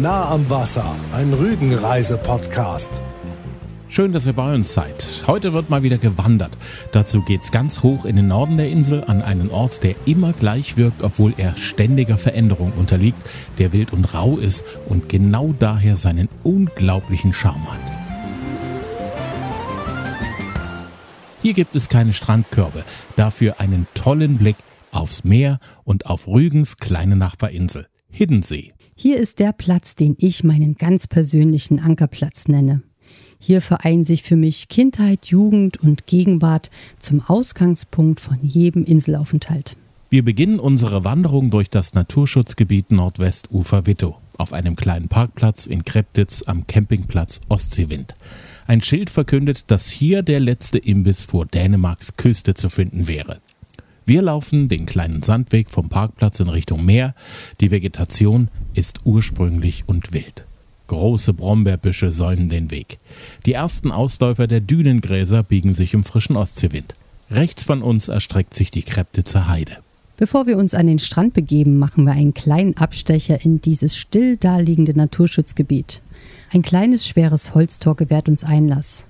Nah am Wasser, ein Rügenreise-Podcast. Schön, dass ihr bei uns seid. Heute wird mal wieder gewandert. Dazu geht's ganz hoch in den Norden der Insel an einen Ort, der immer gleich wirkt, obwohl er ständiger Veränderung unterliegt, der wild und rau ist und genau daher seinen unglaublichen Charme hat. Hier gibt es keine Strandkörbe, dafür einen tollen Blick aufs Meer und auf Rügens kleine Nachbarinsel, Hiddensee. Hier ist der Platz, den ich meinen ganz persönlichen Ankerplatz nenne. Hier vereinen sich für mich Kindheit, Jugend und Gegenwart zum Ausgangspunkt von jedem Inselaufenthalt. Wir beginnen unsere Wanderung durch das Naturschutzgebiet Nordwestufer Wittow auf einem kleinen Parkplatz in Kreptitz am Campingplatz Ostseewind. Ein Schild verkündet, dass hier der letzte Imbiss vor Dänemarks Küste zu finden wäre. Wir laufen den kleinen Sandweg vom Parkplatz in Richtung Meer. Die Vegetation ist ursprünglich und wild. Große Brombeerbüsche säumen den Weg. Die ersten Ausläufer der Dünengräser biegen sich im frischen Ostseewind. Rechts von uns erstreckt sich die Kreptitzer Heide. Bevor wir uns an den Strand begeben, machen wir einen kleinen Abstecher in dieses still daliegende Naturschutzgebiet. Ein kleines, schweres Holztor gewährt uns Einlass.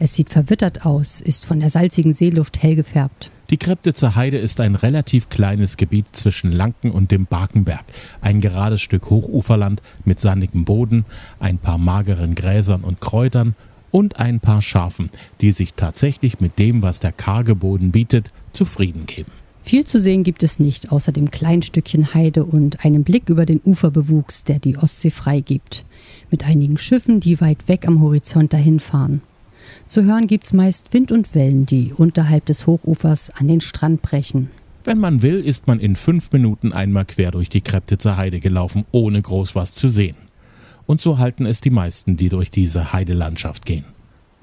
Es sieht verwittert aus, ist von der salzigen Seeluft hell gefärbt. Die Kreptitzer Heide ist ein relativ kleines Gebiet zwischen Lanken und dem Barkenberg. Ein gerades Stück Hochuferland mit sandigem Boden, ein paar mageren Gräsern und Kräutern und ein paar Schafen, die sich tatsächlich mit dem, was der karge Boden bietet, zufrieden geben. Viel zu sehen gibt es nicht, außer dem kleinen Stückchen Heide und einem Blick über den Uferbewuchs, der die Ostsee freigibt. Mit einigen Schiffen, die weit weg am Horizont dahinfahren. Zu hören gibt's meist Wind und Wellen, die unterhalb des Hochufers an den Strand brechen. Wenn man will, ist man in fünf Minuten einmal quer durch die Kreptitzer Heide gelaufen, ohne groß was zu sehen. Und so halten es die meisten, die durch diese Heidelandschaft gehen.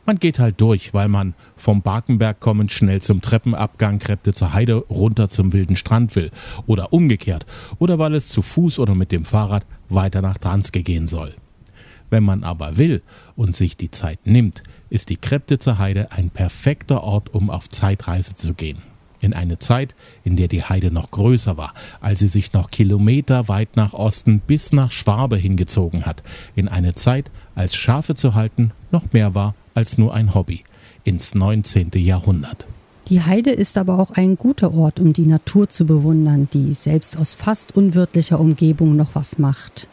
Man geht halt durch, weil man vom Barkenberg kommend schnell zum Treppenabgang Kreptitzer Heide runter zum wilden Strand will. Oder umgekehrt. Oder weil es zu Fuß oder mit dem Fahrrad weiter nach Transke gehen soll. Wenn man aber will und sich die Zeit nimmt, ist die Kreptitzer Heide ein perfekter Ort, um auf Zeitreise zu gehen. In eine Zeit, in der die Heide noch größer war, als sie sich noch kilometerweit nach Osten bis nach Schwabe hingezogen hat. In eine Zeit, als Schafe zu halten noch mehr war als nur ein Hobby. Ins 19. Jahrhundert. Die Heide ist aber auch ein guter Ort, um die Natur zu bewundern, die selbst aus fast unwirtlicher Umgebung noch was macht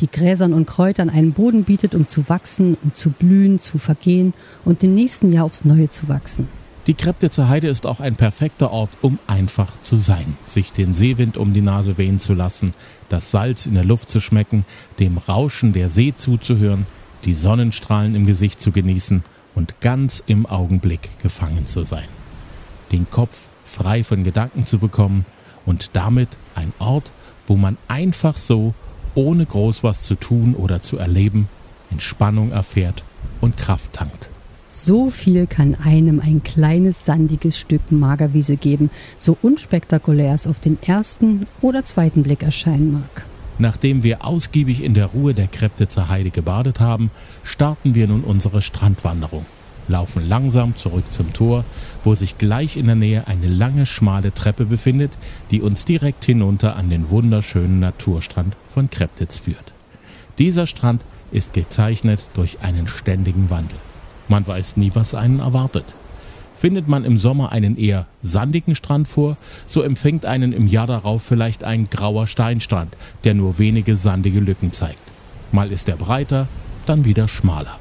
die Gräsern und Kräutern einen Boden bietet, um zu wachsen, um zu blühen, zu vergehen und im nächsten Jahr aufs Neue zu wachsen. Die Kreptitzer Heide ist auch ein perfekter Ort, um einfach zu sein, sich den Seewind um die Nase wehen zu lassen, das Salz in der Luft zu schmecken, dem Rauschen der See zuzuhören, die Sonnenstrahlen im Gesicht zu genießen und ganz im Augenblick gefangen zu sein. Den Kopf frei von Gedanken zu bekommen und damit ein Ort, wo man einfach so ohne groß was zu tun oder zu erleben, Entspannung erfährt und Kraft tankt. So viel kann einem ein kleines sandiges Stück Magerwiese geben, so unspektakulär es auf den ersten oder zweiten Blick erscheinen mag. Nachdem wir ausgiebig in der Ruhe der Kreptitzer Heide gebadet haben, starten wir nun unsere Strandwanderung laufen langsam zurück zum Tor, wo sich gleich in der Nähe eine lange, schmale Treppe befindet, die uns direkt hinunter an den wunderschönen Naturstrand von Kreptitz führt. Dieser Strand ist gezeichnet durch einen ständigen Wandel. Man weiß nie, was einen erwartet. Findet man im Sommer einen eher sandigen Strand vor, so empfängt einen im Jahr darauf vielleicht ein grauer Steinstrand, der nur wenige sandige Lücken zeigt. Mal ist er breiter, dann wieder schmaler.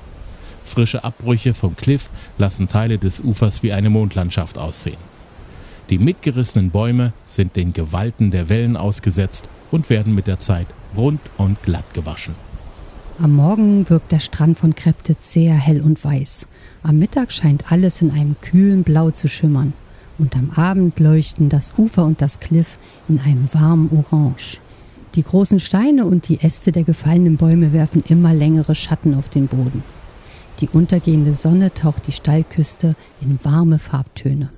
Frische Abbrüche vom Kliff lassen Teile des Ufers wie eine Mondlandschaft aussehen. Die mitgerissenen Bäume sind den Gewalten der Wellen ausgesetzt und werden mit der Zeit rund und glatt gewaschen. Am Morgen wirkt der Strand von Kreptitz sehr hell und weiß. Am Mittag scheint alles in einem kühlen Blau zu schimmern. Und am Abend leuchten das Ufer und das Kliff in einem warmen Orange. Die großen Steine und die Äste der gefallenen Bäume werfen immer längere Schatten auf den Boden. Die untergehende Sonne taucht die Steilküste in warme Farbtöne.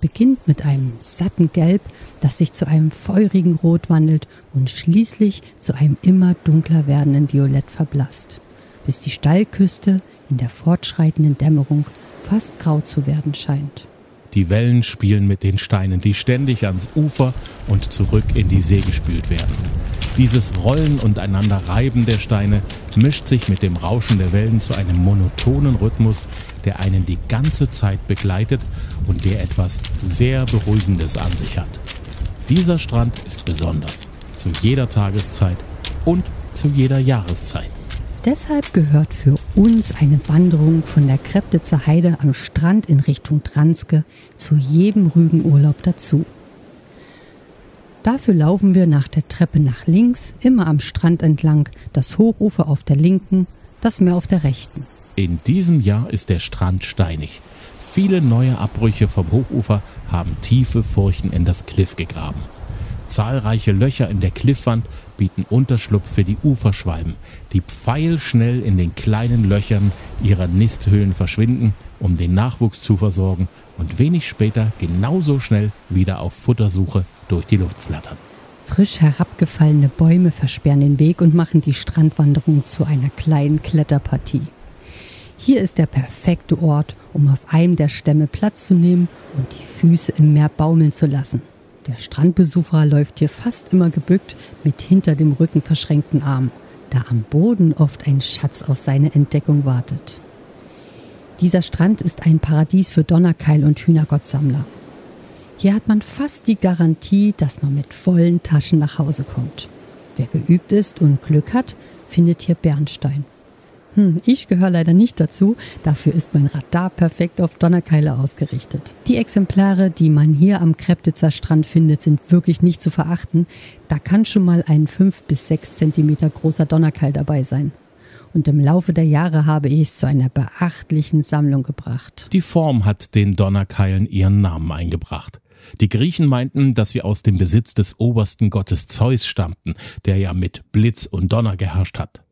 Beginnt mit einem satten Gelb, das sich zu einem feurigen Rot wandelt und schließlich zu einem immer dunkler werdenden Violett verblasst, bis die Steilküste in der fortschreitenden Dämmerung fast grau zu werden scheint. Die Wellen spielen mit den Steinen, die ständig ans Ufer und zurück in die See gespült werden. Dieses Rollen und einander Reiben der Steine mischt sich mit dem Rauschen der Wellen zu einem monotonen Rhythmus, der einen die ganze Zeit begleitet und der etwas sehr Beruhigendes an sich hat. Dieser Strand ist besonders, zu jeder Tageszeit und zu jeder Jahreszeit. Deshalb gehört für uns eine Wanderung von der Kreptitzer Heide am Strand in Richtung Dranske zu jedem Rügenurlaub dazu. Dafür laufen wir nach der Treppe nach links, immer am Strand entlang, das Hochufer auf der linken, das Meer auf der rechten. In diesem Jahr ist der Strand steinig. Viele neue Abbrüche vom Hochufer haben tiefe Furchen in das Kliff gegraben. Zahlreiche Löcher in der Kliffwand bieten Unterschlupf für die Uferschwalben, die pfeilschnell in den kleinen Löchern ihrer Nisthöhlen verschwinden, um den Nachwuchs zu versorgen und wenig später genauso schnell wieder auf Futtersuche durch die Luft flattern. Frisch herabgefallene Bäume versperren den Weg und machen die Strandwanderung zu einer kleinen Kletterpartie. Hier ist der perfekte Ort, um auf einem der Stämme Platz zu nehmen und die Füße im Meer baumeln zu lassen. Der Strandbesucher läuft hier fast immer gebückt mit hinter dem Rücken verschränkten Armen, da am Boden oft ein Schatz auf seine Entdeckung wartet. Dieser Strand ist ein Paradies für Donnerkeil und Hühnergottsammler. Hier hat man fast die Garantie, dass man mit vollen Taschen nach Hause kommt. Wer geübt ist und Glück hat, findet hier Bernstein. Hm, ich gehöre leider nicht dazu, dafür ist mein Radar perfekt auf Donnerkeile ausgerichtet. Die Exemplare, die man hier am Kreptitzer Strand findet, sind wirklich nicht zu verachten. Da kann schon mal ein 5 bis 6 cm großer Donnerkeil dabei sein. Und im Laufe der Jahre habe ich es zu einer beachtlichen Sammlung gebracht. Die Form hat den Donnerkeilen ihren Namen eingebracht. Die Griechen meinten, dass sie aus dem Besitz des obersten Gottes Zeus stammten, der ja mit Blitz und Donner geherrscht hat.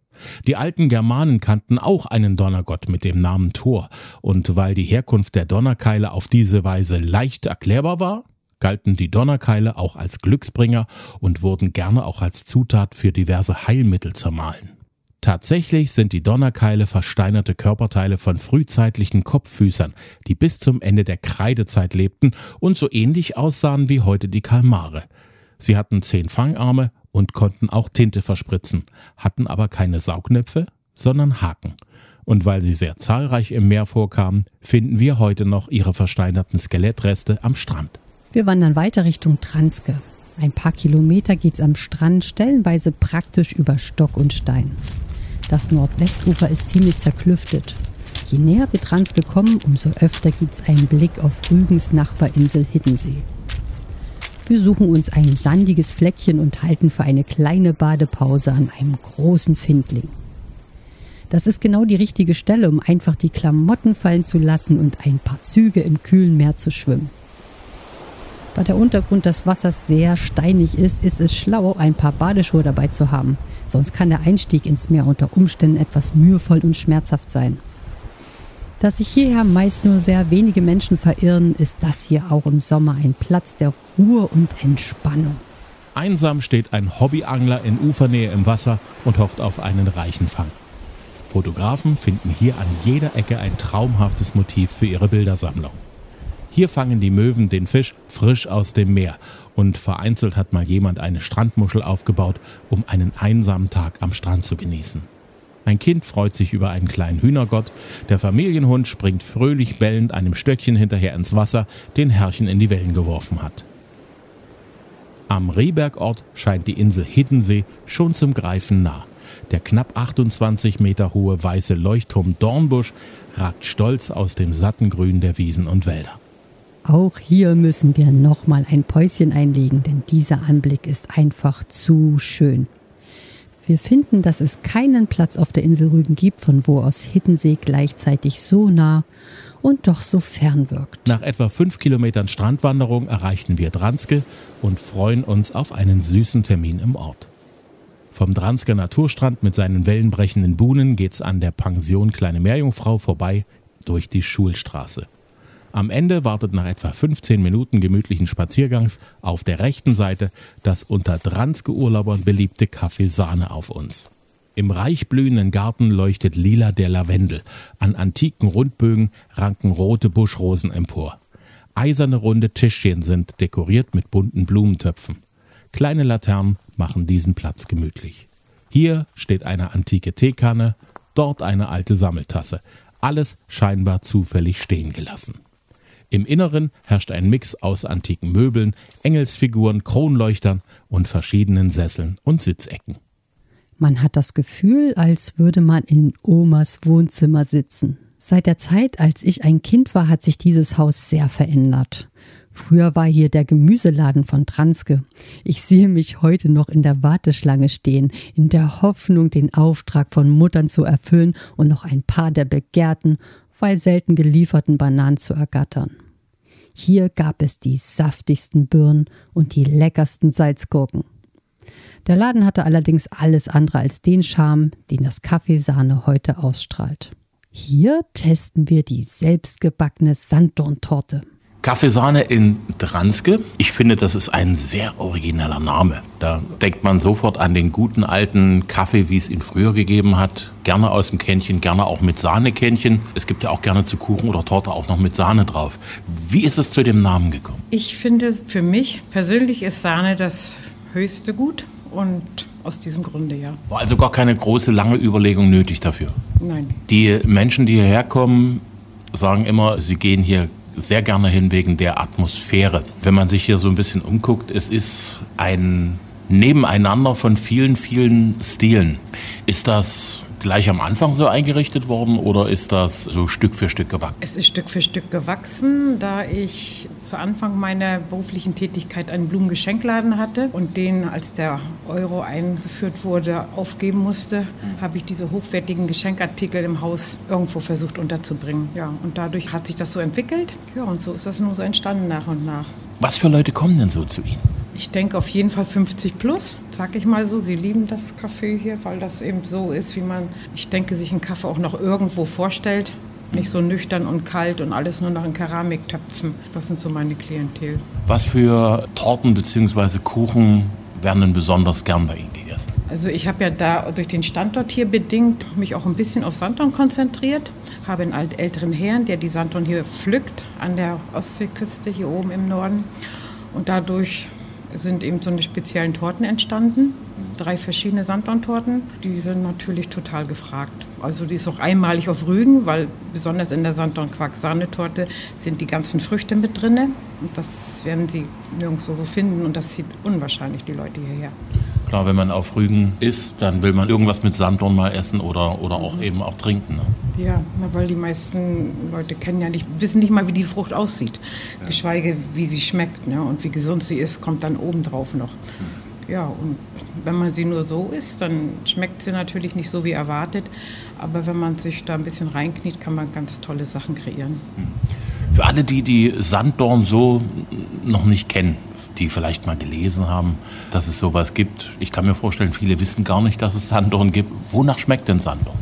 Die alten Germanen kannten auch einen Donnergott mit dem Namen Thor, und weil die Herkunft der Donnerkeile auf diese Weise leicht erklärbar war, galten die Donnerkeile auch als Glücksbringer und wurden gerne auch als Zutat für diverse Heilmittel zermahlen. Tatsächlich sind die Donnerkeile versteinerte Körperteile von frühzeitlichen Kopffüßern, die bis zum Ende der Kreidezeit lebten und so ähnlich aussahen wie heute die Kalmare. Sie hatten zehn Fangarme und konnten auch Tinte verspritzen, hatten aber keine Saugnäpfe, sondern Haken. Und weil sie sehr zahlreich im Meer vorkamen, finden wir heute noch ihre versteinerten Skelettreste am Strand. Wir wandern weiter Richtung Transke. Ein paar Kilometer geht's am Strand stellenweise praktisch über Stock und Stein. Das Nordwestufer ist ziemlich zerklüftet. Je näher wir Transke kommen, umso öfter gibt's einen Blick auf Rügens Nachbarinsel Hiddensee. Wir suchen uns ein sandiges Fleckchen und halten für eine kleine Badepause an einem großen Findling. Das ist genau die richtige Stelle, um einfach die Klamotten fallen zu lassen und ein paar Züge im kühlen Meer zu schwimmen. Da der Untergrund des Wassers sehr steinig ist, ist es schlau, ein paar Badeschuhe dabei zu haben. Sonst kann der Einstieg ins Meer unter Umständen etwas mühevoll und schmerzhaft sein. Da sich hierher meist nur sehr wenige Menschen verirren, ist das hier auch im Sommer ein Platz der Ruhe und Entspannung. Einsam steht ein Hobbyangler in Ufernähe im Wasser und hofft auf einen reichen Fang. Fotografen finden hier an jeder Ecke ein traumhaftes Motiv für ihre Bildersammlung. Hier fangen die Möwen den Fisch frisch aus dem Meer und vereinzelt hat mal jemand eine Strandmuschel aufgebaut, um einen einsamen Tag am Strand zu genießen. Ein Kind freut sich über einen kleinen Hühnergott. Der Familienhund springt fröhlich bellend einem Stöckchen hinterher ins Wasser, den Herrchen in die Wellen geworfen hat. Am Rehbergort scheint die Insel Hiddensee schon zum Greifen nah. Der knapp 28 Meter hohe weiße Leuchtturm Dornbusch ragt stolz aus dem satten Grün der Wiesen und Wälder. Auch hier müssen wir nochmal ein Päuschen einlegen, denn dieser Anblick ist einfach zu schön. Wir finden, dass es keinen Platz auf der Insel Rügen gibt, von wo aus Hiddensee gleichzeitig so nah und doch so fern wirkt. Nach etwa fünf Kilometern Strandwanderung erreichten wir Dranske und freuen uns auf einen süßen Termin im Ort. Vom Dransker Naturstrand mit seinen wellenbrechenden Buhnen geht's an der Pension Kleine Meerjungfrau vorbei durch die Schulstraße. Am Ende wartet nach etwa 15 Minuten gemütlichen Spaziergangs auf der rechten Seite das unter Dranske-Urlaubern beliebte Café Sahne auf uns. Im reich blühenden Garten leuchtet lila der Lavendel. An antiken Rundbögen ranken rote Buschrosen empor. Eiserne runde Tischchen sind dekoriert mit bunten Blumentöpfen. Kleine Laternen machen diesen Platz gemütlich. Hier steht eine antike Teekanne, dort eine alte Sammeltasse. Alles scheinbar zufällig stehen gelassen. Im Inneren herrscht ein Mix aus antiken Möbeln, Engelsfiguren, Kronleuchtern und verschiedenen Sesseln und Sitzecken. Man hat das Gefühl, als würde man in Omas Wohnzimmer sitzen. Seit der Zeit, als ich ein Kind war, hat sich dieses Haus sehr verändert. Früher war hier der Gemüseladen von Transke. Ich sehe mich heute noch in der Warteschlange stehen, in der Hoffnung, den Auftrag von Muttern zu erfüllen und noch ein paar der begehrten, weil selten gelieferten Bananen zu ergattern. Hier gab es die saftigsten Birnen und die leckersten Salzgurken. Der Laden hatte allerdings alles andere als den Charme, den das Kaffeesahne heute ausstrahlt. Hier testen wir die selbstgebackene Sanddorntorte. Kaffeesahne in Dranske. Ich finde, das ist ein sehr origineller Name. Da denkt man sofort an den guten alten Kaffee, wie es ihn früher gegeben hat. Gerne aus dem Kännchen, gerne auch mit Sahnekännchen. Es gibt ja auch gerne zu Kuchen oder Torte auch noch mit Sahne drauf. Wie ist es zu dem Namen gekommen? Ich finde, für mich persönlich ist Sahne das höchste Gut und aus diesem Grunde ja. War also gar keine große, lange Überlegung nötig dafür? Nein. Die Menschen, die hierher kommen, sagen immer, sie gehen hier sehr gerne hin wegen der Atmosphäre. Wenn man sich hier so ein bisschen umguckt, es ist ein Nebeneinander von vielen, vielen Stilen. Ist das gleich am Anfang so eingerichtet worden oder ist das so Stück für Stück gewachsen? Es ist Stück für Stück gewachsen, da ich zu Anfang meiner beruflichen Tätigkeit einen Blumengeschenkladen hatte und den, als der Euro eingeführt wurde, aufgeben musste, habe ich diese hochwertigen Geschenkartikel im Haus irgendwo versucht unterzubringen. Ja, und dadurch hat sich das so entwickelt. Ja, und so ist das nur so entstanden nach und nach. Was für Leute kommen denn so zu Ihnen? Ich denke auf jeden Fall 50 plus, sag ich mal so. Sie lieben das Kaffee hier, weil das eben so ist, wie man, ich denke, sich einen Kaffee auch noch irgendwo vorstellt. Nicht so nüchtern und kalt und alles nur noch in Keramiktöpfen. Das sind so meine Klientel. Was für Torten bzw. Kuchen werden denn besonders gern bei Ihnen gegessen? Also ich habe ja da durch den Standort hier bedingt mich auch ein bisschen auf Sanddorn konzentriert. Habe einen älteren Herrn, der die Sanddorn hier pflückt an der Ostseeküste hier oben im Norden. Und dadurch sind eben so eine speziellen Torten entstanden. Drei verschiedene Sanddorntorten. Die sind natürlich total gefragt. Also die ist auch einmalig auf Rügen, weil besonders in der Sanddorn-Quark-Sahnetorte sind die ganzen Früchte mit drin. Und das werden Sie nirgendwo so finden und das zieht unwahrscheinlich die Leute hierher. Klar, wenn man auf Rügen isst, dann will man irgendwas mit Sanddorn mal essen oder, oder auch eben auch trinken. Ne? Ja, weil die meisten Leute kennen ja nicht, wissen nicht mal, wie die Frucht aussieht. Ja. Geschweige, wie sie schmeckt ne? und wie gesund sie ist, kommt dann obendrauf noch. Hm. Ja, und wenn man sie nur so isst, dann schmeckt sie natürlich nicht so wie erwartet. Aber wenn man sich da ein bisschen reinkniet, kann man ganz tolle Sachen kreieren. Hm. Für alle, die die Sanddorn so noch nicht kennen, die vielleicht mal gelesen haben, dass es sowas gibt. Ich kann mir vorstellen, viele wissen gar nicht, dass es Sanddorn gibt. Wonach schmeckt denn Sanddorn?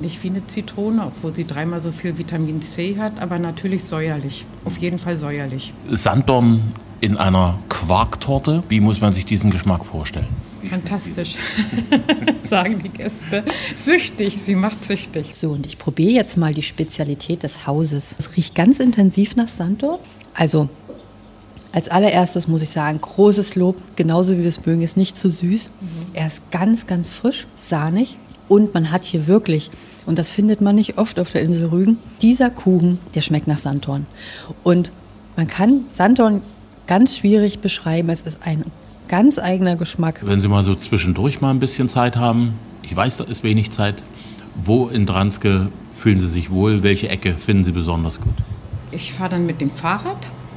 Nicht wie eine Zitrone, obwohl sie dreimal so viel Vitamin C hat, aber natürlich säuerlich. Auf jeden Fall säuerlich. Sanddorn in einer Quarktorte, wie muss man sich diesen Geschmack vorstellen? Fantastisch, sagen die Gäste. Süchtig, sie macht süchtig. So, und ich probiere jetzt mal die Spezialität des Hauses. Es riecht ganz intensiv nach Sanddorn. Also als allererstes muss ich sagen, großes Lob, genauso wie wir es mögen, ist nicht zu süß. Mhm. Er ist ganz, ganz frisch, sahnig und man hat hier wirklich, und das findet man nicht oft auf der Insel Rügen, dieser Kuchen, der schmeckt nach Sanddorn. Und man kann Sanddorn ganz schwierig beschreiben, es ist ein ganz eigener Geschmack. Wenn Sie mal so zwischendurch mal ein bisschen Zeit haben, ich weiß, da ist wenig Zeit, wo in Dranske fühlen Sie sich wohl, welche Ecke finden Sie besonders gut? Ich fahre dann mit dem Fahrrad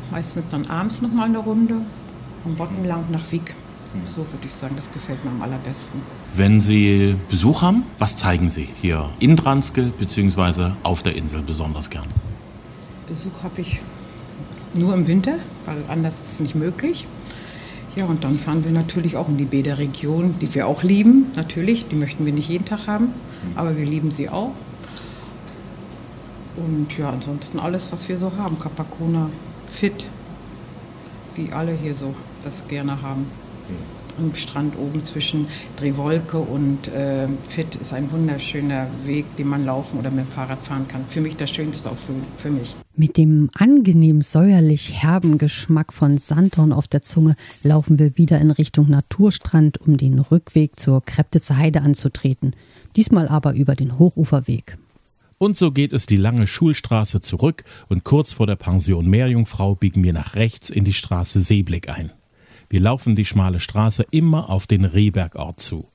meistens dann abends noch mal eine Runde vom Bodden lang nach Wieg. So würde ich sagen, das gefällt mir am allerbesten. Wenn Sie Besuch haben, was zeigen Sie hier in Dranske bzw. auf der Insel besonders gern? Besuch habe ich nur im Winter, weil anders ist es nicht möglich. Ja, und dann fahren wir natürlich auch in die Bäderregion, die wir auch lieben, natürlich. Die möchten wir nicht jeden Tag haben, aber wir lieben sie auch. Und ja, ansonsten alles, was wir so haben. Kapakona, fit, wie alle hier so das gerne haben. Am Strand oben zwischen Drehwolke und äh, Fit ist ein wunderschöner Weg, den man laufen oder mit dem Fahrrad fahren kann. Für mich das Schönste auch für, für mich. Mit dem angenehm säuerlich herben Geschmack von Sandhorn auf der Zunge laufen wir wieder in Richtung Naturstrand, um den Rückweg zur Kreptitzer Heide anzutreten. Diesmal aber über den Hochuferweg. Und so geht es die lange Schulstraße zurück und kurz vor der Pension Meerjungfrau biegen wir nach rechts in die Straße Seeblick ein. Wir laufen die schmale Straße immer auf den Rehbergort zu.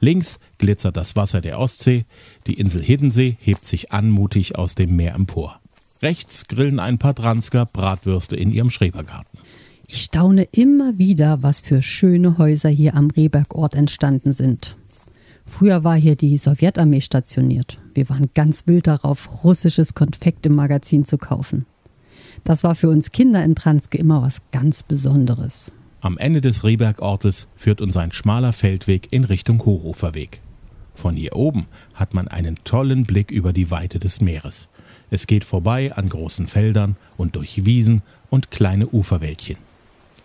Links glitzert das Wasser der Ostsee, die Insel Hiddensee hebt sich anmutig aus dem Meer empor. Rechts grillen ein paar Dransker Bratwürste in ihrem Schrebergarten. Ich staune immer wieder, was für schöne Häuser hier am Rehbergort entstanden sind. Früher war hier die Sowjetarmee stationiert. Wir waren ganz wild darauf, russisches Konfekt im Magazin zu kaufen. Das war für uns Kinder in Transke immer was ganz Besonderes. Am Ende des Rehbergortes führt uns ein schmaler Feldweg in Richtung Hochuferweg. Von hier oben hat man einen tollen Blick über die Weite des Meeres. Es geht vorbei an großen Feldern und durch Wiesen und kleine Uferwäldchen.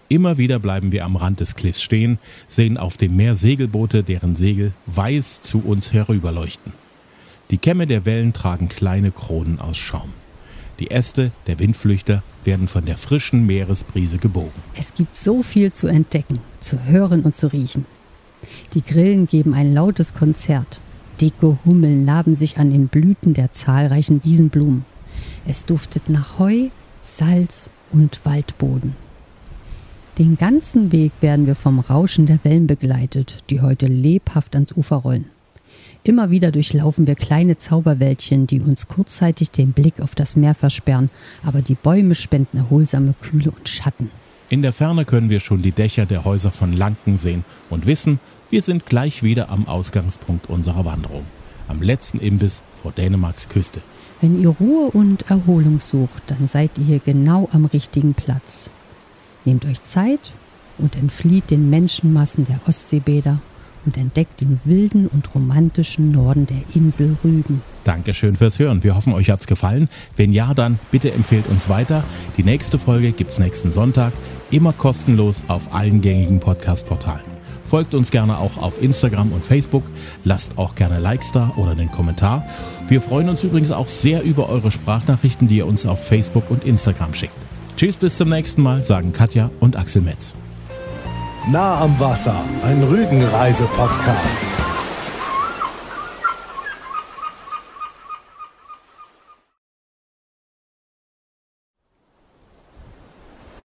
Immer wieder bleiben wir am Rand des Cliffs stehen, sehen auf dem Meer Segelboote, deren Segel weiß zu uns herüberleuchten. Die Kämme der Wellen tragen kleine Kronen aus Schaum. Die Äste der Windflüchter werden von der frischen Meeresbrise gebogen. Es gibt so viel zu entdecken, zu hören und zu riechen. Die Grillen geben ein lautes Konzert. Dicke Hummeln laben sich an den Blüten der zahlreichen Wiesenblumen. Es duftet nach Heu, Salz und Waldboden. Den ganzen Weg werden wir vom Rauschen der Wellen begleitet, die heute lebhaft ans Ufer rollen. Immer wieder durchlaufen wir kleine Zauberwäldchen, die uns kurzzeitig den Blick auf das Meer versperren, aber die Bäume spenden erholsame Kühle und Schatten. In der Ferne können wir schon die Dächer der Häuser von Lanken sehen und wissen, wir sind gleich wieder am Ausgangspunkt unserer Wanderung, am letzten Imbiss vor Dänemarks Küste. Wenn ihr Ruhe und Erholung sucht, dann seid ihr hier genau am richtigen Platz. Nehmt euch Zeit und entflieht den Menschenmassen der Ostseebäder und entdeckt den wilden und romantischen Norden der Insel Rügen. Dankeschön fürs Hören. Wir hoffen, euch hat's gefallen. Wenn ja, dann bitte empfehlt uns weiter. Die nächste Folge gibt's nächsten Sonntag, immer kostenlos auf allen gängigen Podcast-Portalen. Folgt uns gerne auch auf Instagram und Facebook. Lasst auch gerne Likes da oder einen Kommentar. Wir freuen uns übrigens auch sehr über eure Sprachnachrichten, die ihr uns auf Facebook und Instagram schickt. Tschüss, bis zum nächsten Mal, sagen Katja und Axel Metz. Nah am Wasser, ein Rügenreise-Podcast.